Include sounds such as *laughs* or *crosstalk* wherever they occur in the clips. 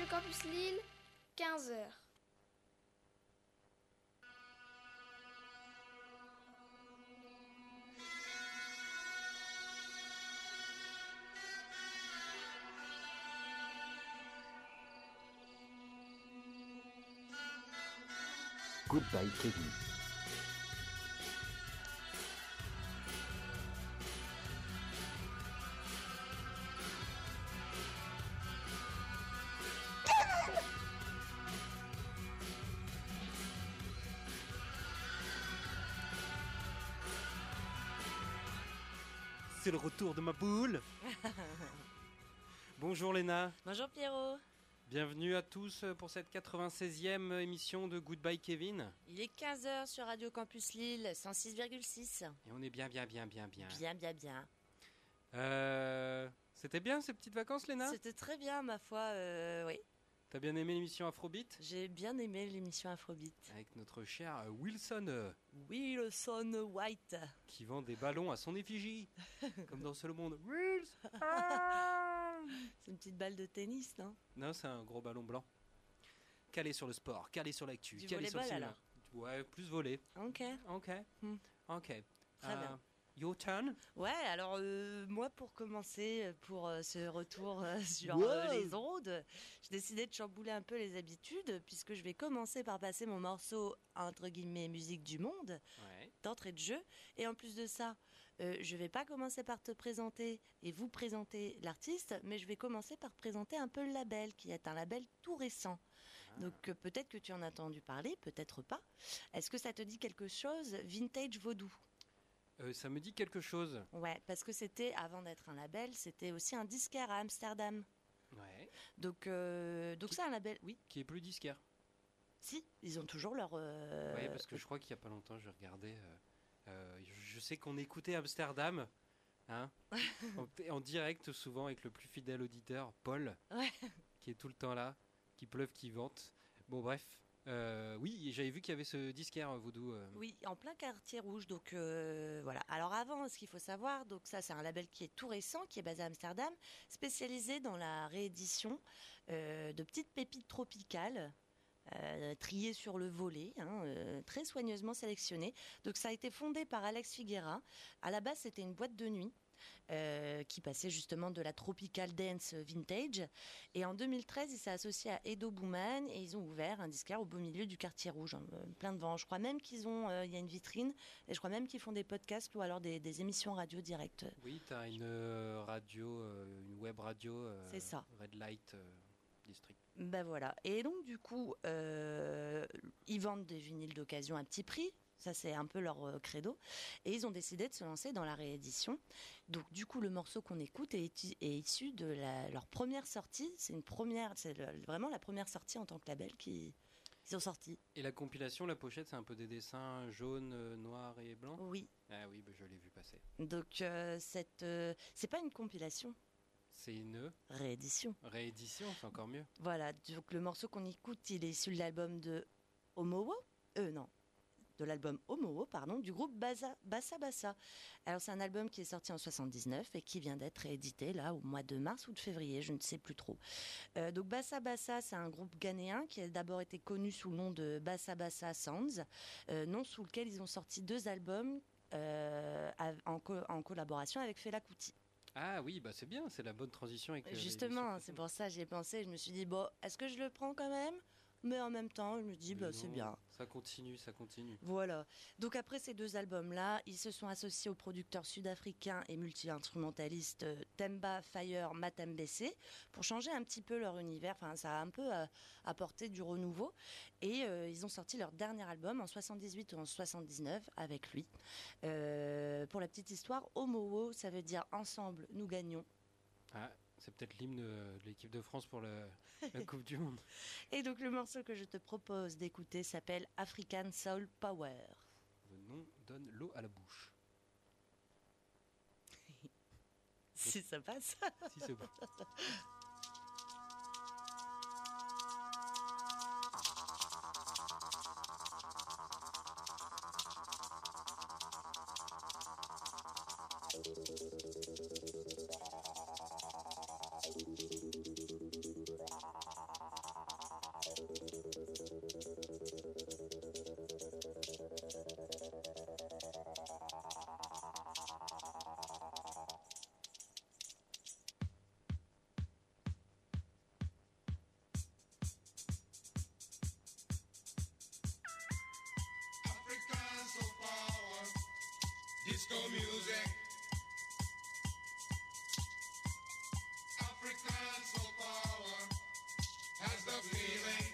Radio Campus Lille, 15h. Goodbye Kevin. C'est le retour de ma boule *laughs* Bonjour Léna, Bonjour Pierrot, bienvenue à tous pour cette 96e émission de Goodbye Kevin. il est 15h sur Radio Campus Lille, 106,6. Et on est bien bien bien bien bien. Bien, bien, bien. Euh, C'était bien ces petites vacances Léna? C'était très bien ma foi, euh, oui. T'as bien aimé l'émission Afrobeat? J'ai bien aimé l'émission Afrobeat. Avec notre cher euh, Wilson euh, Wilson White. qui vend des ballons à son effigie. *laughs* comme dans Seul Monde. Wilson *laughs* C'est une petite balle de tennis, non? Non, c'est un gros ballon blanc. Calé sur le sport, calé sur l'actu, calé sur le cinéma. Ouais, plus volé. Ok. Ok. Hmm. Ok. Très bien. Your turn. Ouais, alors euh, moi pour commencer, euh, pour euh, ce retour euh, *laughs* sur Wow. les ondes, j'ai décidé de chambouler un peu les habitudes puisque je vais commencer par passer mon morceau entre guillemets musique du monde Ouais. d'entrée de jeu. Et en plus de ça, je vais pas commencer par te présenter et vous présenter l'artiste, mais je vais commencer par présenter un peu le label, qui est un label tout récent. Donc euh, peut-être que tu en as entendu parler, peut-être pas. Est-ce que ça te dit quelque chose Vintage Vaudou? Euh, ça me dit quelque chose. Ouais, parce que c'était, avant d'être un label, c'était aussi un disquaire à Amsterdam. Ouais. Donc, euh, donc c'est un label, oui. Qui est plus disquaire. Si, ils ont toujours leur... euh, ouais, parce que je crois qu'il y a pas longtemps, je regardais. euh, euh, je je sais qu'on écoutait Amsterdam, hein, *laughs* en, en direct souvent avec le plus fidèle auditeur, Paul, Ouais. qui est tout le temps là, qui pleuve, qui vente. Bon, bref. Euh, oui, j'avais vu qu'il y avait ce disquaire euh, Voodoo. euh, Oui, en plein quartier rouge. Donc voilà. Alors avant, ce qu'il faut savoir, donc ça c'est un label qui est tout récent, qui est basé à Amsterdam, spécialisé dans la réédition de petites pépites tropicales. euh, triées sur le volet, hein, très soigneusement sélectionnées. Donc ça a été fondé par Alex Figuera. À la base, c'était une boîte de nuit. Euh, qui passait justement de la tropical dance vintage et en 2013 il s'est associé à Edo Booman et ils ont ouvert un disquaire au beau milieu du quartier rouge hein, euh, plein de vent je crois même qu'ils ont euh, il y a une vitrine et je crois même qu'ils font des podcasts ou alors des, des émissions radio directes Oui, tu as une euh, radio, une web radio. C'est ça. Red Light District. Ben voilà. Et donc du coup, euh, ils vendent des vinyles d'occasion à petit prix. Ça c'est un peu leur euh, credo. Et ils ont décidé de se lancer dans la réédition. Donc du coup, le morceau qu'on écoute est, issu de la- leur première sortie. C'est une première, c'est vraiment la première sortie en tant que label qui ils ont sorti. Et la compilation, la pochette, c'est un peu des dessins jaunes, euh, noirs et blancs? Oui. Ah oui, bah, je l'ai vu passer. Donc euh, cette, euh, c'est pas une compilation, C'est une réédition. réédition, c'est encore mieux. Voilà, donc le morceau qu'on écoute, il est issu de l'album de Homowo Euh, non. De l'album Homowo, pardon, du groupe Bassa Bassa. Bassa. Alors, c'est un album qui est sorti en 79 et qui vient d'être réédité là au mois de mars ou de février, je ne sais plus trop. Euh, donc, Bassa Bassa, c'est un groupe ghanéen qui a d'abord été connu sous le nom de Bassa Bassa Sounds, euh, nom sous lequel ils ont sorti deux albums euh, en, co- en collaboration avec Fela Kuti. Ah oui, bah c'est bien, c'est la bonne transition avec Justement, l'émission c'est pour ça que j'ai pensé, je me suis dit, bon, est-ce que je le prends quand même? Mais en même temps, je me dis, bah, c'est bien. Ça continue, ça continue. Voilà. Donc après ces deux albums-là, ils se sont associés au producteur sud-africain et multi-instrumentaliste euh, Temba Fire Matembese pour changer un petit peu leur univers. Enfin, ça a un peu euh, apporté du renouveau. Et euh, ils ont sorti leur dernier album en 78 ou en 79 avec lui. Euh, pour la petite histoire, Homowo, ça veut dire ensemble, nous gagnons. Ah, c'est peut-être l'hymne de l'équipe de France pour le- *laughs* la Coupe du Monde. Et donc le morceau que je te propose d'écouter s'appelle African Soul Power. Le nom donne l'eau à la bouche. *laughs* Si ça passe. Si c'est bon. *laughs* Disco music. African soul power has the feeling.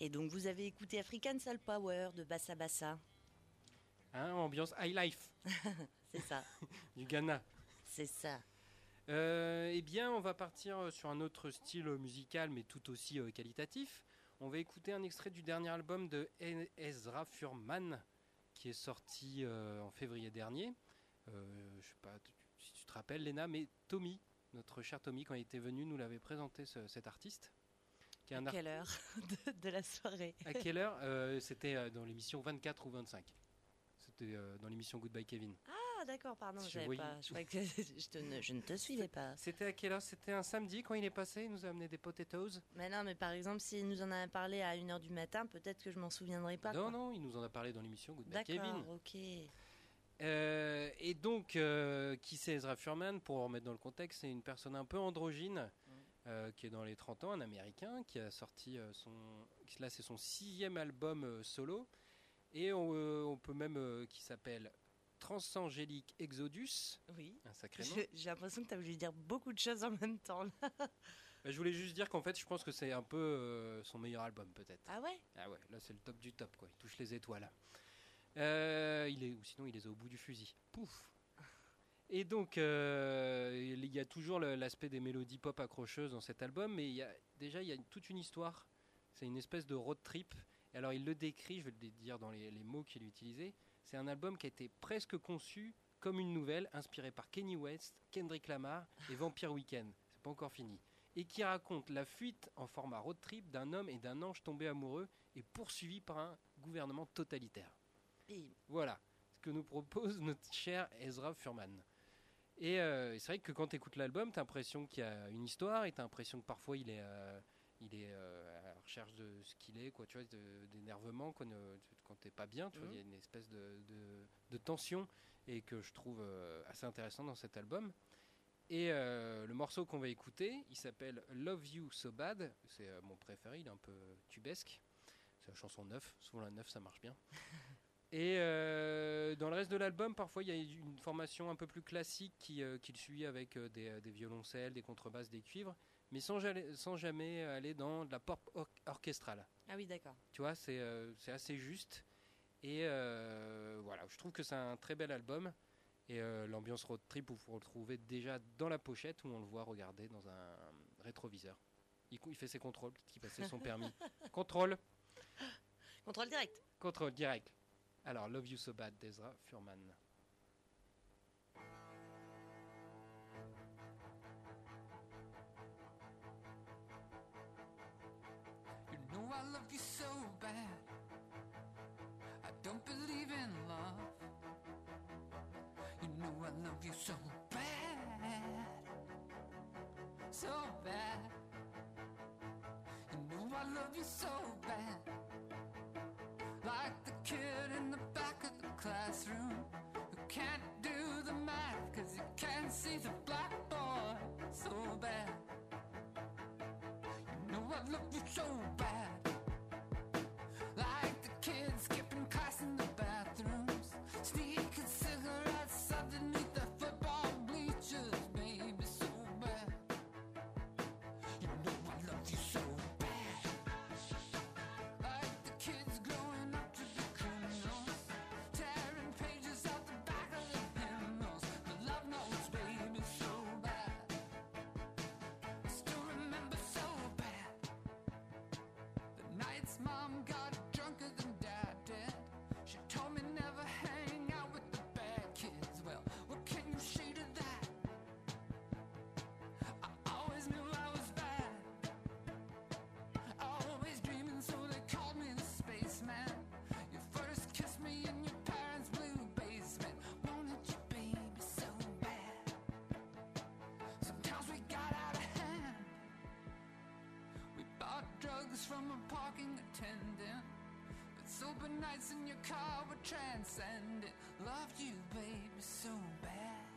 Et donc vous avez écouté African Soul Power de Bassa Bassa. Hein, ambiance high life *laughs* C'est ça, *laughs* du Ghana. c'est ça. Euh, eh bien, on va partir euh, sur un autre style euh, musical, mais tout aussi qualitatif. On va écouter un extrait du dernier album de Ezra Furman, qui est sorti euh, en février dernier. Euh, je sais pas si tu te rappelles, Léna, mais Tommy, notre cher Tommy, quand il était venu, nous l'avait présenté ce- cet artiste. Qui est un À quelle heure *laughs* de, de la soirée À quelle heure Euh, C'était euh, dans l'émission 24 ou 25. C'était euh, dans l'émission Goodbye Kevin. Ah d'accord, pardon, Je je savais voyais- pas. Je, croyais que *laughs* je, te ne, je ne te suivais pas. C'était à quelle heure? C'était un samedi quand il est passé. Il nous a amené des potatoes? Mais non, mais par exemple, s'il nous en a parlé à 1h du matin, peut-être que je m'en souviendrai pas. non, quoi. non, il nous en a parlé dans l'émission Goodbye Kevin. D'accord, ok. Euh, et donc, euh, qui c'est Ezra Furman? Pour remettre dans le contexte, c'est une personne un peu androgyne euh, qui est dans les 30 ans, un américain qui a sorti euh, son. Là, c'est son sixième album euh, solo. Et on, on peut même. qui s'appelle Transangélique Exodus. Oui. Un sacré nom. Je- J'ai l'impression que tu as voulu dire beaucoup de choses en même temps. là. *laughs* Bah, je voulais juste dire qu'en fait, je pense que c'est un peu euh, son meilleur album, peut-être. Ah ouais? Ah ouais, là c'est le top du top, quoi. Il touche les étoiles. Euh, il est, ou sinon il les a au bout du fusil. Pouf. Et donc, euh, il y a toujours l'aspect des mélodies pop accrocheuses dans cet album, mais il y a, déjà il y a une- toute une histoire. C'est une espèce de road trip. Et alors il le décrit, je vais le dire dans les, les mots qu'il utilisait. C'est un album qui a été presque conçu comme une nouvelle, inspirée par Kenny West, Kendrick Lamar et Vampire Weekend. C'est pas encore fini. et qui raconte la fuite en format road trip d'un homme et d'un ange tombés amoureux et poursuivis par un gouvernement totalitaire. Voilà ce que nous propose notre cher Ezra Furman. Et euh, c'est vrai que quand tu écoutes l'album, tu as l'impression qu'il y a une histoire et tu as l'impression que parfois il est, euh, il est euh, à la recherche de ce qu'il est, quoi, tu vois, d'énervement quand, quand t'es pas bien, tu vois, Mhm. il y a une espèce de, de- de tension et que je trouve assez intéressant dans cet album. Et le morceau qu'on va écouter, il s'appelle Love You So Bad, c'est mon préféré, il est un peu tubesque. C'est la chanson 9, souvent la 9 ça marche bien. *laughs* Et euh, dans le reste de l'album, parfois il y a une formation un peu plus classique qui, euh, qui le suit avec euh, des, des violoncelles, des contrebasses, des cuivres, mais sans, jamais- sans jamais aller dans de la pop or- orchestrale. Ah oui, d'accord. Tu vois, c'est euh, assez juste. Et voilà, je trouve que c'est un très bel album. Et l'ambiance road trip, vous vous retrouvez déjà dans la pochette où on le voit regarder dans un rétroviseur. Il, fait ses contrôles, qu'il passait son *laughs* permis. Contrôle, Contrôle direct. contrôle direct. Alors, Love You So Bad d'Ezra Furman. You know I love you so bad. I don't believe in love. You know I love you so bad. So bad. You know I love you so bad. Classroom who can't do the math cause he can't see the blackboard. So bad. You know I love you so bad. Like the kids drugs from a parking attendant. But sober nights in your car were transcendent. Loved you, baby, so bad.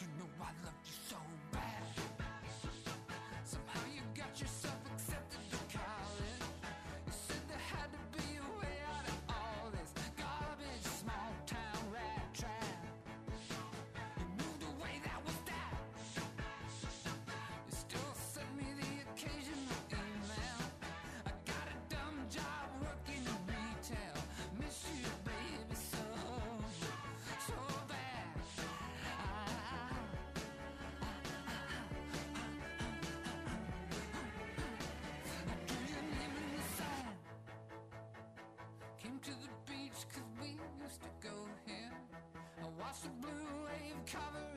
You know I loved you so to the beach 'cause we used to go here. I watched the blue wave cover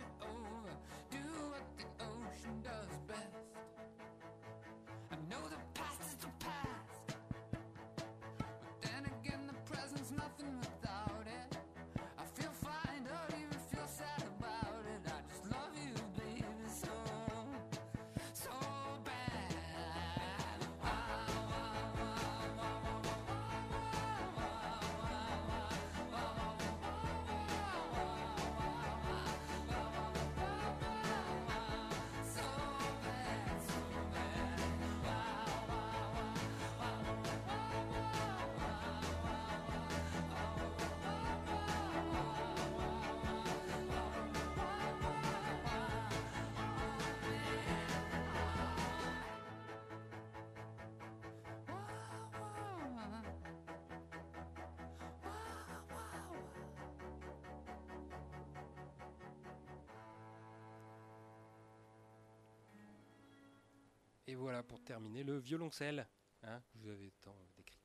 Et voilà pour terminer le violoncelle. Hein, vous avais tant décrit.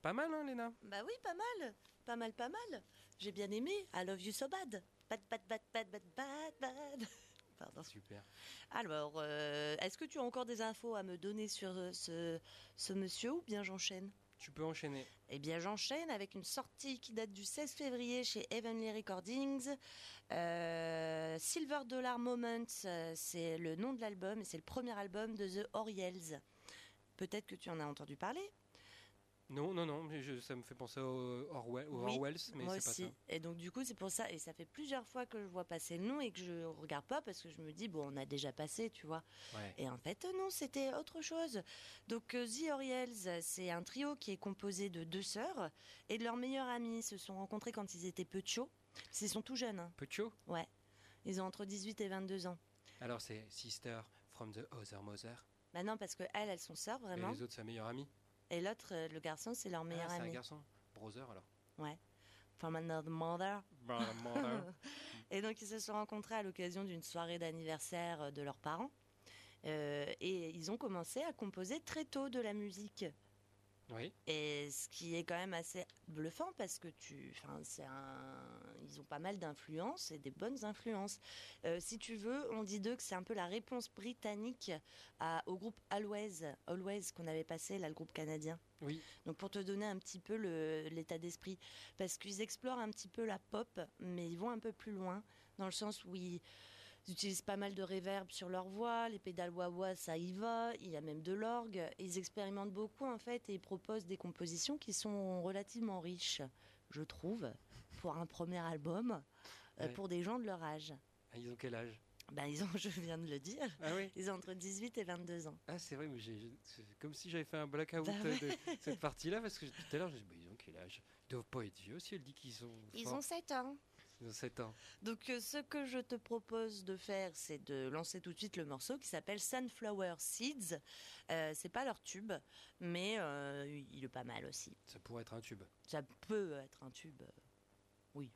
Pas mal, hein, Léna? Bah oui, pas mal. Pas mal, pas mal. J'ai bien aimé. I love you so bad. Bad, bad, bad, bad, bad, bad, bad. *laughs* Pardon. Super. Alors, euh, est-ce que tu as encore des infos à me donner sur euh, ce, ce monsieur ou bien j'enchaîne? Tu peux enchaîner. Eh bien, j'enchaîne avec une sortie qui date du 16 février chez Heavenly Recordings. Euh, Silver Dollar Moments, euh, c'est le nom de l'album et c'est le premier album de The Oriels. Peut-être que tu en as entendu parler. Non, non, non, mais je- ça me fait penser au, Orwell, au Oui, Orwells, mais c'est pas aussi. ça. Et donc, du coup, c'est pour ça. Et ça fait plusieurs fois que je vois passer le nom et que je regarde pas parce que je me dis, bon, on a déjà passé, tu vois. Ouais. Et en fait, non, c'était autre chose. Donc, euh, The Oriels, c'est un trio qui est composé de deux sœurs et de leurs meilleurs amis. Ils se sont rencontrés quand ils étaient petits. Ils sont tout jeunes. hein. Pucho Ouais. Ils ont entre 18 et 22 ans. Alors c'est Sister from the Other Mother? Bah non, parce que elles, elles sont sœurs, Et vraiment. les autres, sa meilleure amie? Et l'autre, euh, le garçon, c'est leur meilleur ah, c'est un ami. garçon. Brother alors. From another mother. Brother, mother. *laughs* Et donc, ils se sont rencontrés à l'occasion d'une soirée d'anniversaire euh, de leurs parents. Euh, et ils ont commencé à composer très tôt de la musique. Oui. Et ce qui est quand même assez bluffant parce que tu, enfin, c'est un, ils ont pas mal d'influences et des bonnes influences. Euh, si tu veux, on dit d'eux que c'est un peu la réponse britannique à- au groupe Always, Always qu'on avait passé là, le groupe canadien. Oui. Donc pour te donner un petit peu l'état d'esprit, parce qu'ils explorent un petit peu la pop, mais ils vont un peu plus loin dans le sens où ils ils utilisent pas mal de reverb sur leur voix, les pédales wah-wah, ça y va, il y a même de l'orgue. Ils expérimentent beaucoup en fait et ils proposent des compositions qui sont relativement riches, je trouve, pour un premier album, euh, Ouais. pour des gens de leur âge. Ah, ils ont quel âge? Ben, ils ont, *laughs* je viens de le dire, Ah oui? ils ont entre 18 et 22 ans. Ah c'est vrai, mais j'ai, comme si j'avais fait un blackout Bah euh, de cette partie-là parce que tout à l'heure, j'ai dit, bah, ils ont quel âge? Ils doivent pas être vieux si elle dit qu'ils sont. Ils ont 7 ans. Ils ont 7 ans. Donc euh, ce que je te propose de faire, c'est de lancer tout de suite le morceau qui s'appelle Sunflower Seeds. Euh, c'est pas leur tube, mais euh, il est pas mal aussi. Ça pourrait être un tube. Ça peut être un tube. euh, Oui.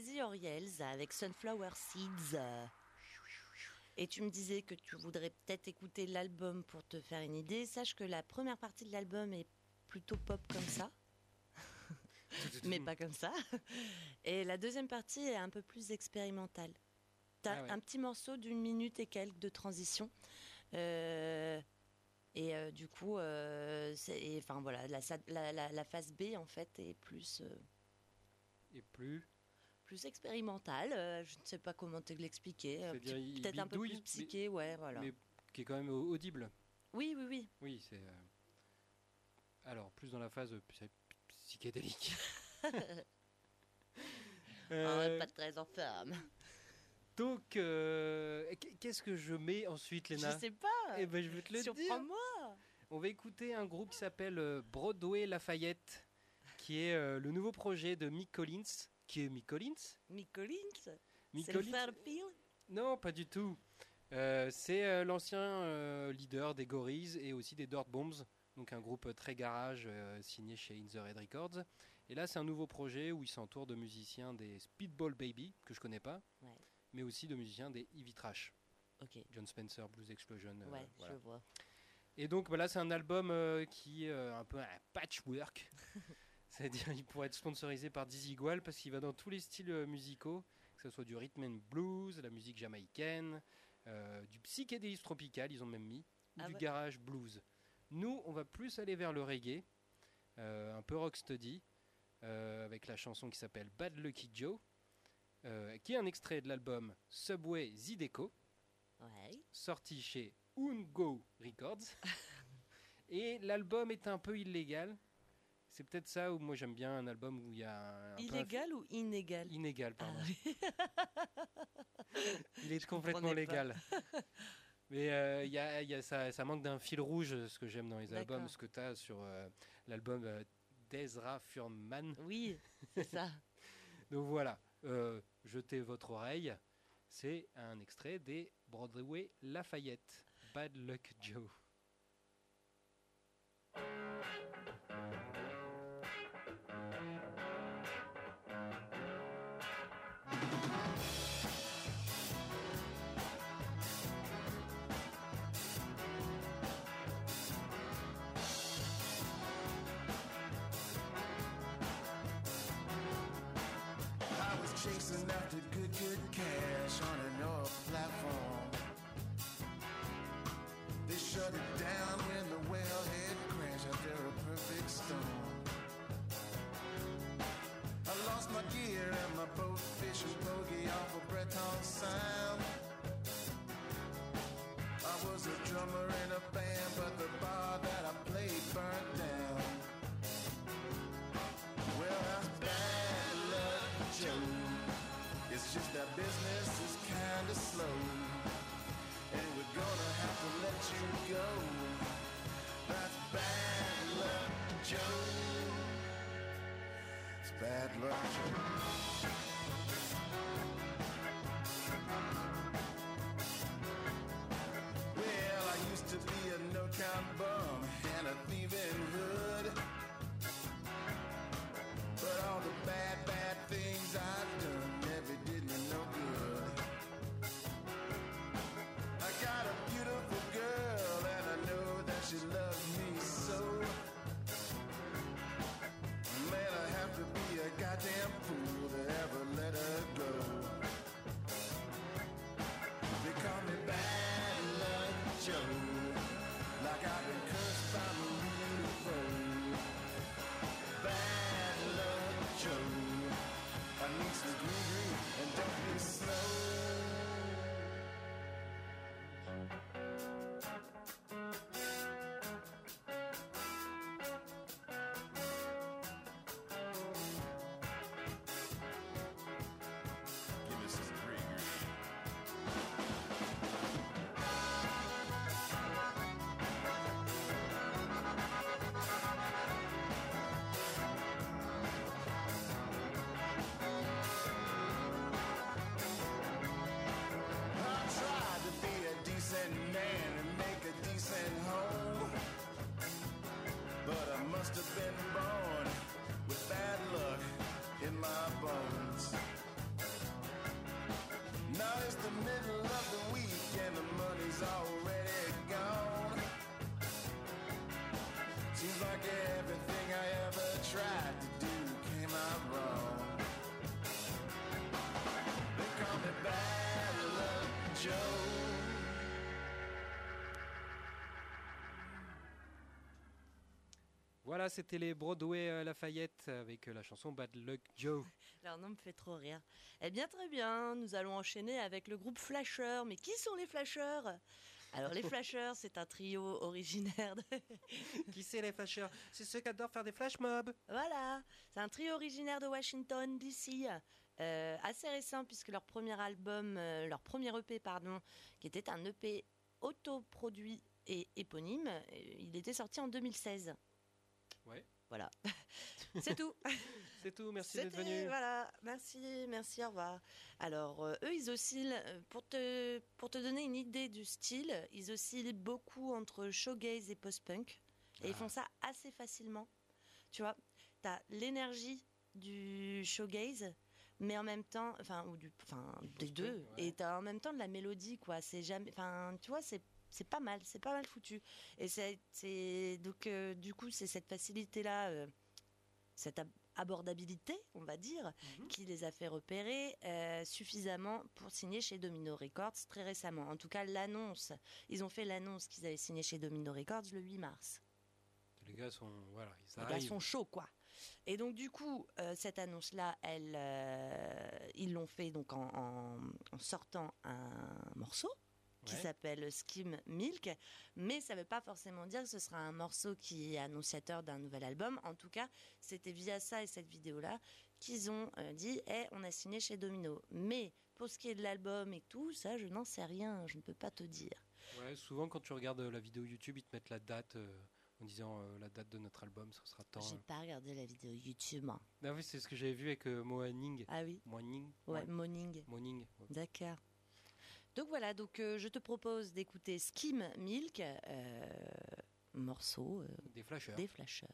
C'était The Oriels avec Sunflower Seeds. Et tu me disais que tu voudrais peut-être écouter l'album pour te faire une idée. Sache que la première partie de l'album est plutôt pop comme ça, *laughs* mais pas comme ça. Et la deuxième partie est un peu plus expérimentale. T'as Ah ouais. un petit morceau d'une minute et quelques de transition. Euh, et euh, du coup, euh, enfin voilà, la, la, la- la phase B en fait est plus Et plus. Plus expérimentale. euh, je ne sais pas comment te l'expliquer. euh, Peut-être un peu plus mais- psyché, ouais, voilà. Mais qui est quand même au- audible. Oui, oui, oui. Oui, c'est. euh, Alors, plus dans la phase psy- psychédélique. *laughs* Ah, pas très en forme. donc, qu- qu'est-ce que je mets ensuite, Je Léna sais pas. Eh ben, je vais te le dire. Surprends-moi. On va écouter un groupe qui s'appelle Broadway Lafayette, qui est le nouveau projet de Mick Collins. Qui est Mick Collins Mick Collins. Mick C'est le Collins. Non, pas du tout. Euh, c'est euh, l'ancien euh, leader des Gorilles et aussi des Dirt Bombs, donc un groupe très garage signé chez In the Red Records. Et là, c'est un nouveau projet où il s'entoure de musiciens des Speedball Baby, que je connais pas, Ouais. mais aussi de musiciens des Ivy Trash. John Spencer, Blues Explosion. Ouais, voilà. je vois. Et donc voilà, c'est un album qui est un peu un patchwork. *laughs* C'est-à-dire il pourrait être sponsorisé par Dizzy Igual parce qu'il va dans tous les styles euh, musicaux, que ce soit du rhythm and blues, la musique jamaïcaine, euh, du psychédélisme tropical, ils ont même mis, ou Ah du ouais. garage blues. Nous, on va plus aller vers le reggae, euh, un peu rocksteady, euh, avec la chanson qui s'appelle Bad Lucky Joe, qui est un extrait de l'album Subway Zideco Ouais. sorti chez Ungo Records. *laughs* Et l'album est un peu illégal. C'est peut-être ça où moi j'aime bien un album où il y a un, peu Illégal ou inégal? Inégal, Ah pardon. oui. *laughs* il est complètement légal. *laughs* Mais euh, y a, y a ça, ça manque d'un fil rouge, ce que j'aime dans les albums, ce que tu as sur euh, l'album euh, d'Ezra Furman. Oui, c'est ça. *laughs* Donc voilà, euh, jetez votre oreille. C'est un extrait des Broadway Lafayette. Bad Luck Joe. Chasing after good, good cash on an oil platform. They shut it down when the wellhead crashed after a perfect storm. I lost my gear and my boat fishing bogey off of Breton Sound. I was a drummer in a band, but the bar that I played burnt down. Bad luck, Voilà, c'était les Broadway euh, Lafayette avec euh, la chanson Bad Luck Joe. *laughs* Leur nom me fait trop rire. Eh bien, très bien, nous allons enchaîner avec le groupe Flasher. Mais qui sont les Flashers? Alors les *laughs* flashers, c'est un trio originaire de... *laughs* Qui c'est les flashers? C'est ceux qui adorent faire des flash mobs. Voilà, c'est un trio originaire de Washington DC euh, assez récent puisque leur premier album, euh, leur premier EP, pardon, qui était un EP autoproduit et éponyme, euh, il était sorti en 2016. Ouais. Voilà, *laughs* c'est tout. C'est tout, merci d'être venu. Voilà, merci, merci, au revoir. Alors, euh, eux, ils oscillent, pour te, pour te donner une idée du style, ils oscillent beaucoup entre showgaze et post-punk. Et ils Ah. font ça assez facilement. Tu vois, tu as l'énergie du showgaze, mais en même temps, enfin, ou du, enfin, des deux, ouais. et tu as en même temps de la mélodie, quoi. C'est jamais, enfin, tu vois, c'est c'est pas mal, c'est pas mal foutu. Et c'est donc euh, du coup c'est cette facilité là, cette ab- abordabilité, on va dire, Mhm. qui les a fait repérer euh, suffisamment pour signer chez Domino Records très récemment. En tout cas, l'annonce, ils ont fait l'annonce qu'ils avaient signé chez Domino Records le 8 mars. Les gars sont. Voilà, ils Les gars sont chauds, quoi. Et donc, du coup, euh, cette annonce-là, elle, euh, ils l'ont fait donc en, en- en sortant un morceau qui Ouais. s'appelle Skim Milk, mais ça ne veut pas forcément dire que ce sera un morceau qui est annonciateur d'un nouvel album. En tout cas, c'était via ça et cette vidéo-là qu'ils ont euh, dit Eh, on a signé chez Domino. Mais pour ce qui est de l'album et tout, ça, je n'en sais rien, je ne peux pas te dire. Ouais, souvent quand tu regardes la vidéo YouTube, ils te mettent la date euh, en disant euh, la date de notre album, ce sera tant. J'ai pas regardé la vidéo YouTube. moi. Ah oui, c'est ce que j'avais vu avec euh, Moaning. Ah oui Moaning Ouais. Moaning. ouais. D'accord. Donc voilà, donc euh, je te propose d'écouter Skim Milk, euh, morceau euh, Des flashers. des flashers.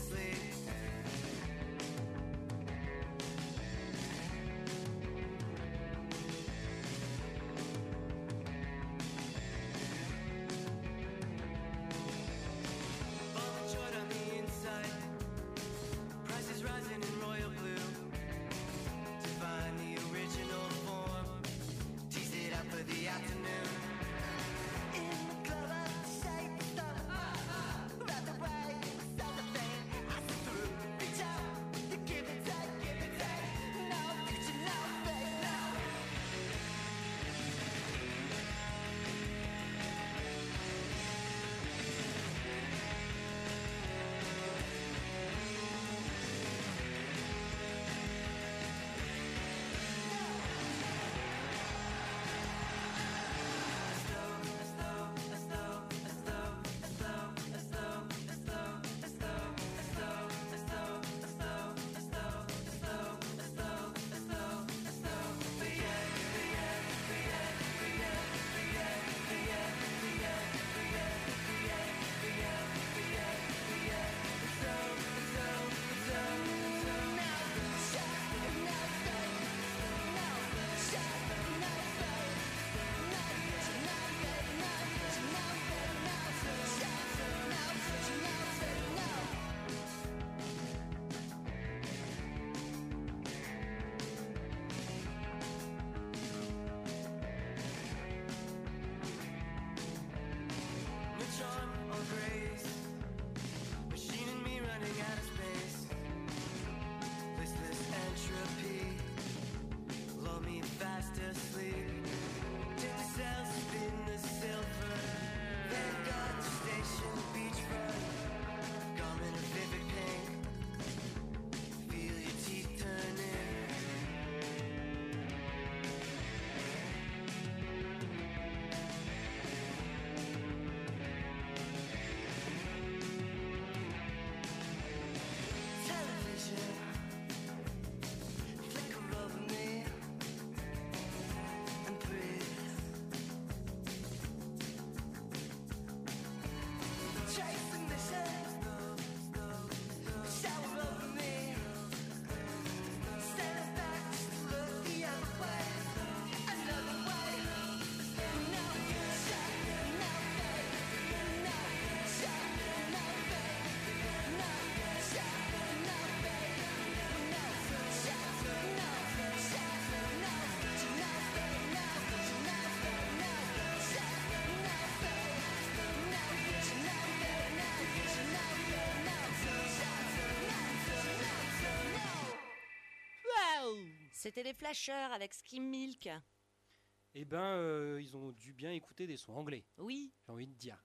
sleep. C'était les Flashers avec Skim Milk. Eh ben, euh, ils ont dû bien écouter des sons anglais, Oui, j'ai envie de dire.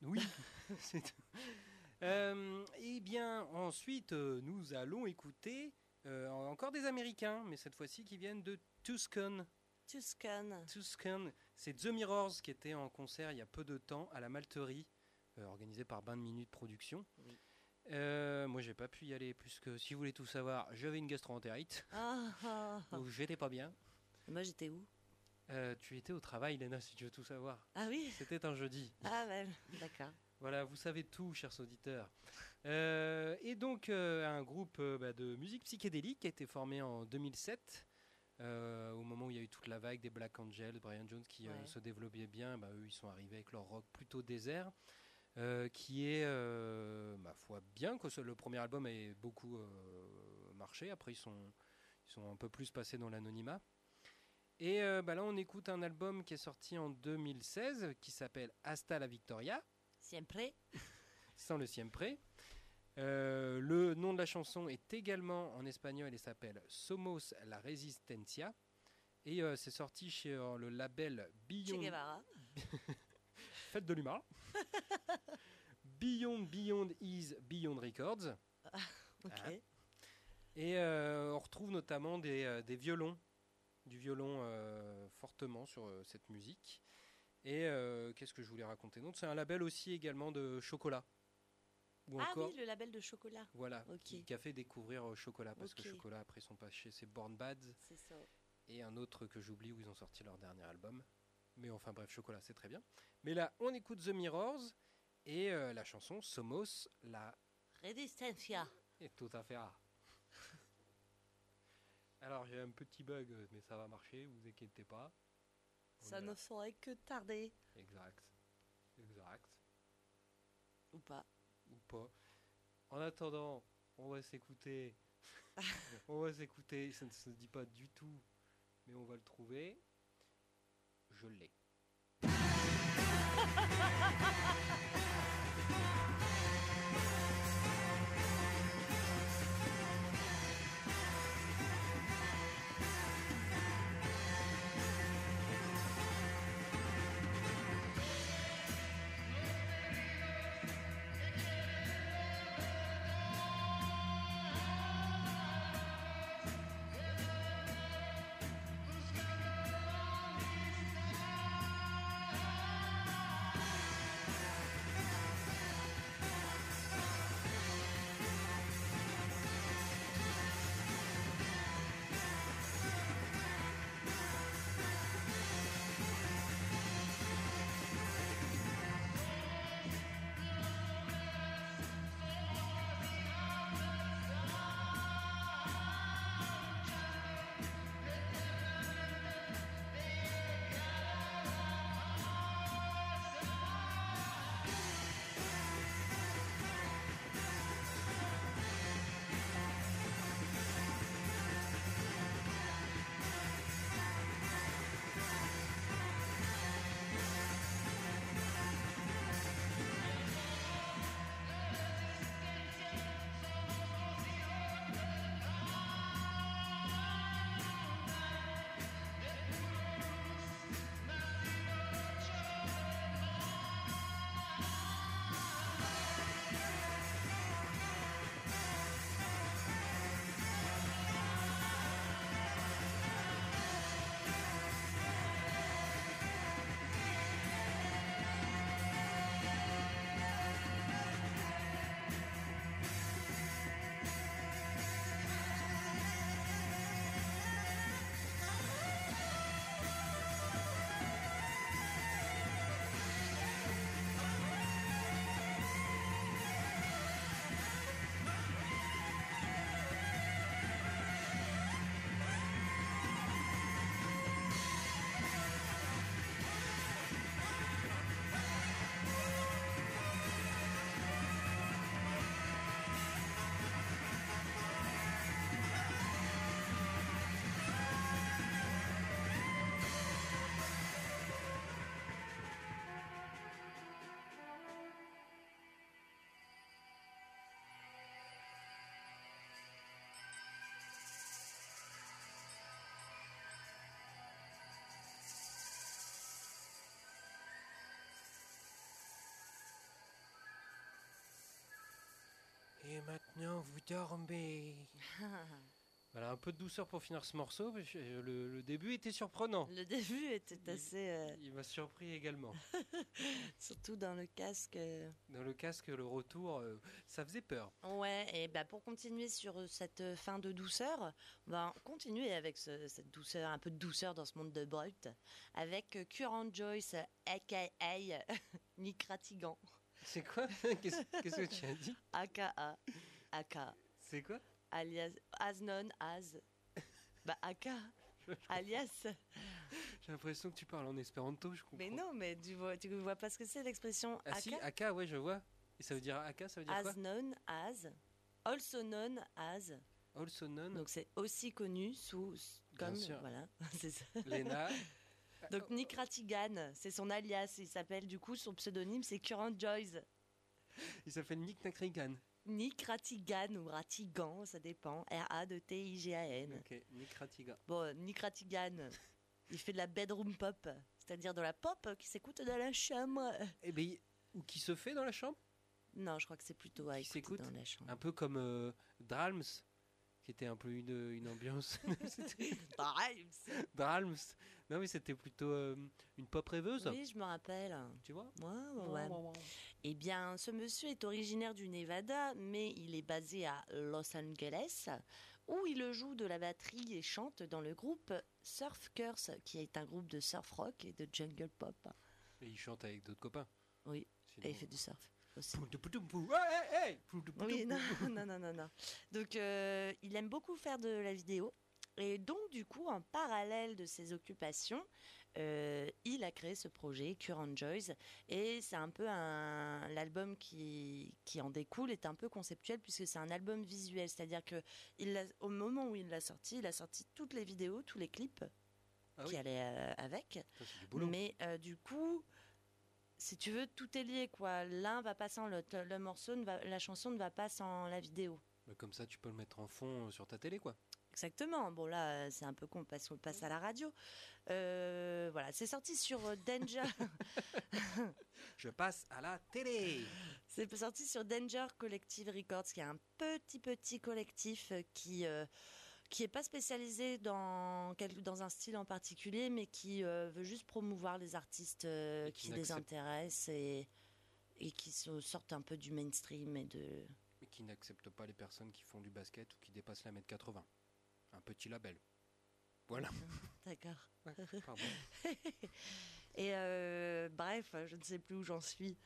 Oui, *laughs* c'est tout. Euh, eh bien, ensuite, euh, nous allons écouter encore des Américains, mais cette fois-ci qui viennent de Tucson. Tuscan. Tucson, c'est The Mirrors qui était en concert il y a peu de temps à la Malterie, organisée par Bain de Minutes Production. Oui. Euh, moi, j'ai pas pu y aller plus que si vous voulez tout savoir, j'avais une gastro-entérite, Ah, ah, ah. j'étais pas bien. Moi, j'étais où? Euh, tu étais au travail, Léna, si tu veux tout savoir. Ah oui? C'était un jeudi. Ah, ouais, d'accord. Voilà, vous savez tout, chers auditeurs. Euh, et donc, euh, un groupe bah, de musique psychédélique a été formé en 2007, euh, au moment où il y a eu toute la vague des Black Angels, Brian Jones qui euh, se développait bien. Bah, eux, ils sont arrivés avec leur rock plutôt désert, euh, qui est, euh, ma foi, bien. Que le premier album a beaucoup euh, marché. Après, ils sont, ils sont un peu plus passés dans l'anonymat. Et bah, là, on écoute un album qui est sorti en 2016 qui s'appelle Hasta la Victoria Siempre *laughs* sans le siempre. Euh, le nom de la chanson est également en espagnol et s'appelle Somos la Resistencia. Et euh, c'est sorti chez euh, le label Che Beyond, Guevara. *laughs* Fête de l'humain. *laughs* Beyond Beyond is Beyond Records. Ok. Ah. Et euh, on retrouve notamment des, euh, des violons, du violon euh, fortement sur euh, cette musique. Et qu'est-ce que je voulais raconter d'autre? C'est un label aussi également de chocolat. Ou Ah encore, oui, le label de chocolat. voilà, qui, qui a fait découvrir Chocolat, parce que Ok. Chocolat, après, ils sont passés chez Born Bad, C'est ça. et un autre que j'oublie où ils ont sorti leur dernier album. Mais enfin, bref, Chocolat, c'est très bien. Mais là, on écoute The Mirrors, et euh, la chanson Somos la Resistencia. et tout à fait rare. Alors j'ai un petit bug, mais ça va marcher, vous inquiétez pas. On Ça ne va. ferait que tarder. Exact. Exact. Ou pas. Ou pas. En attendant, on va s'écouter. *laughs* on va s'écouter, ça ne se dit pas du tout, mais on va le trouver. Je l'ai. *laughs* Et maintenant, vous dormez. *laughs* Voilà, un peu de douceur pour finir ce morceau. parce que Le, le début était surprenant. Le début était assez. euh, Il m'a surpris également. *laughs* surtout dans le casque. euh. Dans le casque, le retour, euh, ça faisait peur. Ouais, et bah pour continuer sur cette fin de douceur, on va continuer avec ce- cette douceur, un peu de douceur dans ce monde de brut, avec Current Joyce, aka *laughs* Nick Ratigan, C'est quoi *laughs* Qu'est-ce que tu as dit aka, aka, C'est quoi alias, as known as, bah aka, *laughs* alias. J'ai l'impression que tu parles en espéranto, je comprends. Mais non, mais tu vois, tu vois pas ce que c'est l'expression Ah si, aka Aka, ouais, je vois. Et ça veut dire Aka, ça veut dire As quoi known as, also known as. Also known, Donc c'est aussi connu sous Bien comme sûr. voilà, *laughs* c'est ça. Lena. Donc Nick Ratigan, c'est son alias, il s'appelle du coup son pseudonyme c'est Current Joyce. Il s'appelle Nick Nakrigan. Nick Ratigan ou Ratigan, ça dépend. R A de T I G A N. Ok, Nick Ratiga. Bon, Nick Ratigan, *laughs* il fait de la bedroom pop, c'est-à-dire de la pop qui s'écoute dans la chambre. Eh ben, ou qui se fait dans la chambre? Non, je crois que c'est plutôt à Qui écouter dans la chambre. Un peu comme euh, Dralms, qui était un peu une, une ambiance. *laughs* *laughs* Dralms. Non, mais c'était plutôt euh, une pop rêveuse. Oui, je me rappelle. Tu vois? Ouais, ouais, ouais. Eh bien, ce monsieur est originaire du Nevada, mais il est basé à Los Angeles, où il joue de la batterie et chante dans le groupe Surf Curse, qui est un groupe de surf rock et de jungle pop. Et il chante avec d'autres copains. Oui, Sinon- et il fait du surf Oui, non, non, non, non, non. Donc, euh, il aime beaucoup faire de la vidéo. Et donc, du coup, en parallèle de ses occupations, euh, il a créé ce projet, Current Joys. Et c'est un peu un. L'album qui, qui en découle est un peu conceptuel, puisque c'est un album visuel. C'est-à-dire que il au moment où il l'a sorti, il a sorti toutes les vidéos, tous les clips Ah qui oui. allaient euh, avec. Ça. Mais euh, du coup, si tu veux, tout est lié, quoi. L'un va pas sans l'autre. Le morceau, ne va, la chanson ne va pas sans la vidéo. Bah, comme ça, tu peux le mettre en fond euh, sur ta télé, quoi. Exactement. Bon là, euh, c'est un peu con parce qu'on passe à la radio. Euh, voilà, c'est sorti sur Danger. *laughs* Je passe à la télé. c'est sorti sur Danger Collective Records, qui est un petit petit collectif qui euh, qui est pas spécialisé dans dans un style en particulier, mais qui euh, veut juste promouvoir les artistes euh, qui qui les intéressent et et qui se sortent un peu du mainstream et de Mais qui n'accepte pas les personnes qui font du basket ou qui dépassent la mètre 80. Un petit label. Voilà. *laughs* D'accord. *laughs* Et euh, bref, je ne sais plus où j'en suis.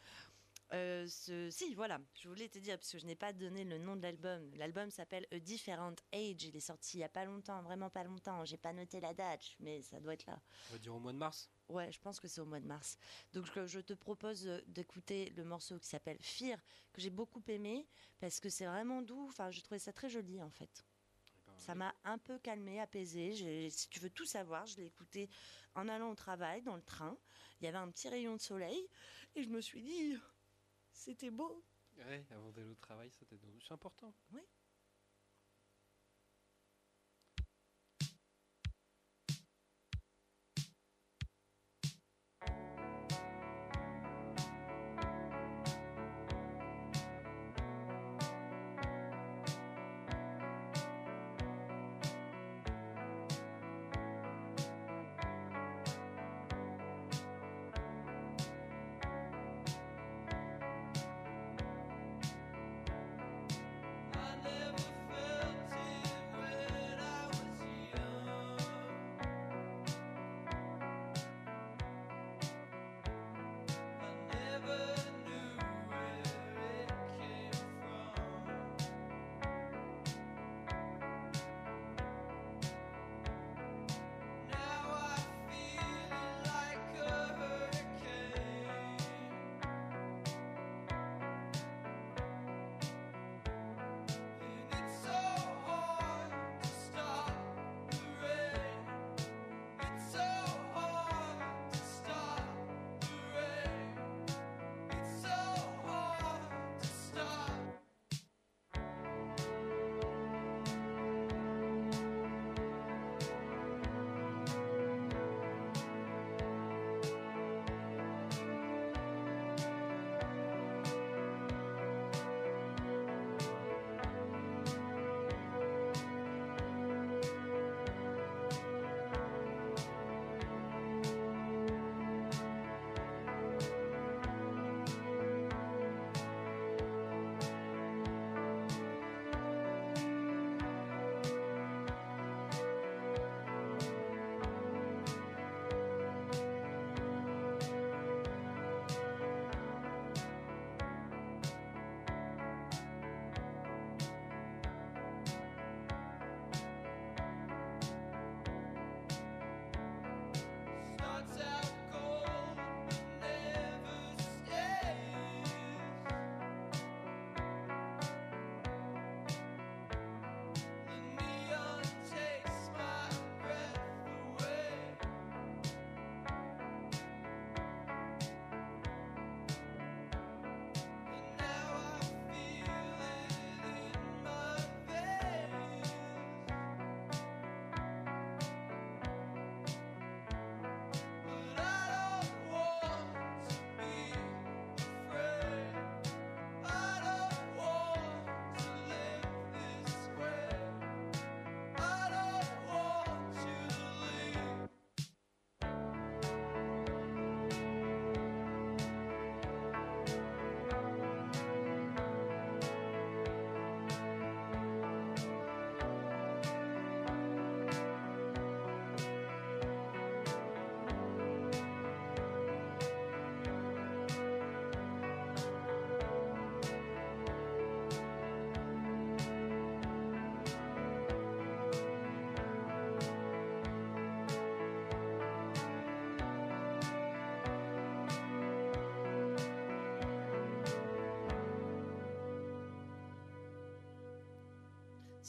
Euh, ce... Si, voilà, je voulais te dire, parce que je n'ai pas donné le nom de l'album. L'album s'appelle A Different Age. Il est sorti il y a pas longtemps, vraiment pas longtemps. J'ai pas noté la date, mais ça doit être là. On va dire au mois de mars? Ouais, je pense que c'est au mois de mars. Donc je, te propose d'écouter le morceau qui s'appelle Fear, que j'ai beaucoup aimé, parce que c'est vraiment doux. Enfin, j'ai trouvé ça très joli en fait. Ça m'a un peu calmé, apaisé. Si tu veux tout savoir, je l'ai écouté en allant au travail, dans le train. Il y avait un petit rayon de soleil et je me suis dit, c'était beau. Ouais, avant d'aller au travail, c'était important. Oui.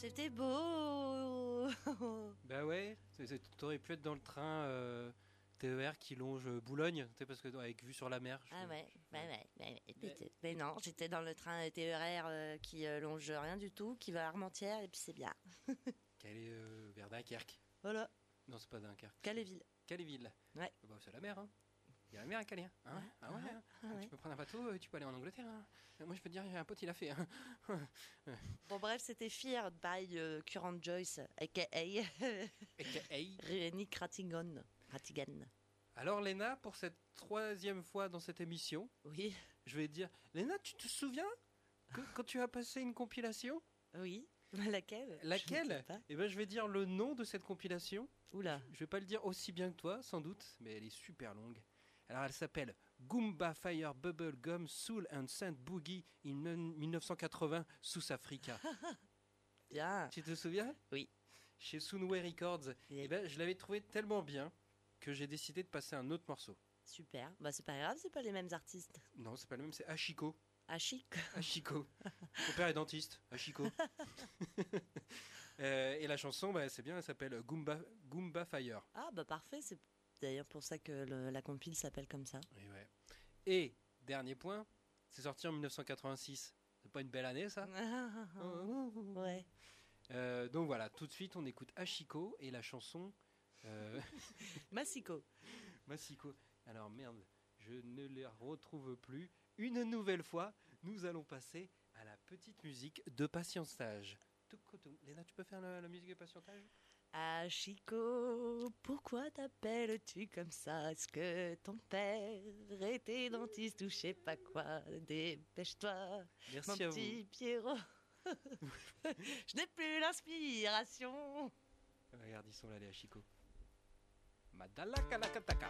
C'était beau. *laughs* Bah ouais, t'aurais pu être dans le train euh, TER qui longe Boulogne, tu sais, parce que avec vue sur la mer. je- Ah ouais, ouais, ouais, ouais, ouais, Mais- non, j'étais dans le train TER euh, qui euh, longe rien du tout, qui va à Armentières et puis c'est bien. *laughs* Qu'elle est euh, vers Dunkerque. Voilà, Non, c'est pas Dunkerque. Caléville. Caléville. Ouais. Bah, c'est la mer, hein. Il y a la mer à Calais. hein. Ah ouais, ah ouais, hein. Tu peux prendre un bateau, euh, tu peux aller en Angleterre. hein. Euh, Moi, je peux te dire, j'ai un pote, il a fait. hein. *laughs* Bon bref, c'était Fear by euh, Current Joyce, aka AKA. Nick Rattigan. Rattigan. Alors, Léna, pour cette troisième fois dans cette émission, Oui, je vais te dire Léna, tu te souviens que quand tu as passé une compilation? Oui. *laughs* Laquelle? Ne Laquelle. Eh ben, je vais dire le nom de cette compilation. Oula. Je vais pas le dire aussi bien que toi, sans doute, mais elle est super longue. Alors, elle s'appelle Goomba Fire Bubble Gum Soul and Sand Boogie in 1980 South Africa. *laughs* Bien. tu te souviens? Oui. Chez Soundway Records. Et- Eh ben, je l'avais trouvé tellement bien que j'ai décidé de passer un autre morceau. Super. Bah c'est pas grave, c'est pas les mêmes artistes. Non, c'est pas le même, c'est Ashiko. Ah chic. Ashiko. *laughs* Mon père est dentiste. Ashiko. *laughs* Euh, et la chanson, bah, c'est bien, elle s'appelle Goomba, Goomba Fire. Ah bah parfait, c'est d'ailleurs pour ça que le- la compile s'appelle comme ça. Et, ouais. Et, dernier point, c'est sorti en 1986. C'est pas une belle année, ça *laughs* ouais. Euh, Donc voilà, tout de suite, on écoute Ashiko et la chanson euh, *laughs* Massico. Massiko. Alors merde, je ne les retrouve plus. Une nouvelle fois, nous allons passer à la petite musique de patientage. Léna, tu peux faire la, la musique de patientage? Ah Chico, pourquoi t'appelles-tu comme ça? Est-ce que ton père était dentiste ou je sais pas quoi? Dépêche-toi, mon vous. petit Pierrot. *laughs* je n'ai plus l'inspiration. Regarde, ils sont là, les Ashiko. Madala kalakataka.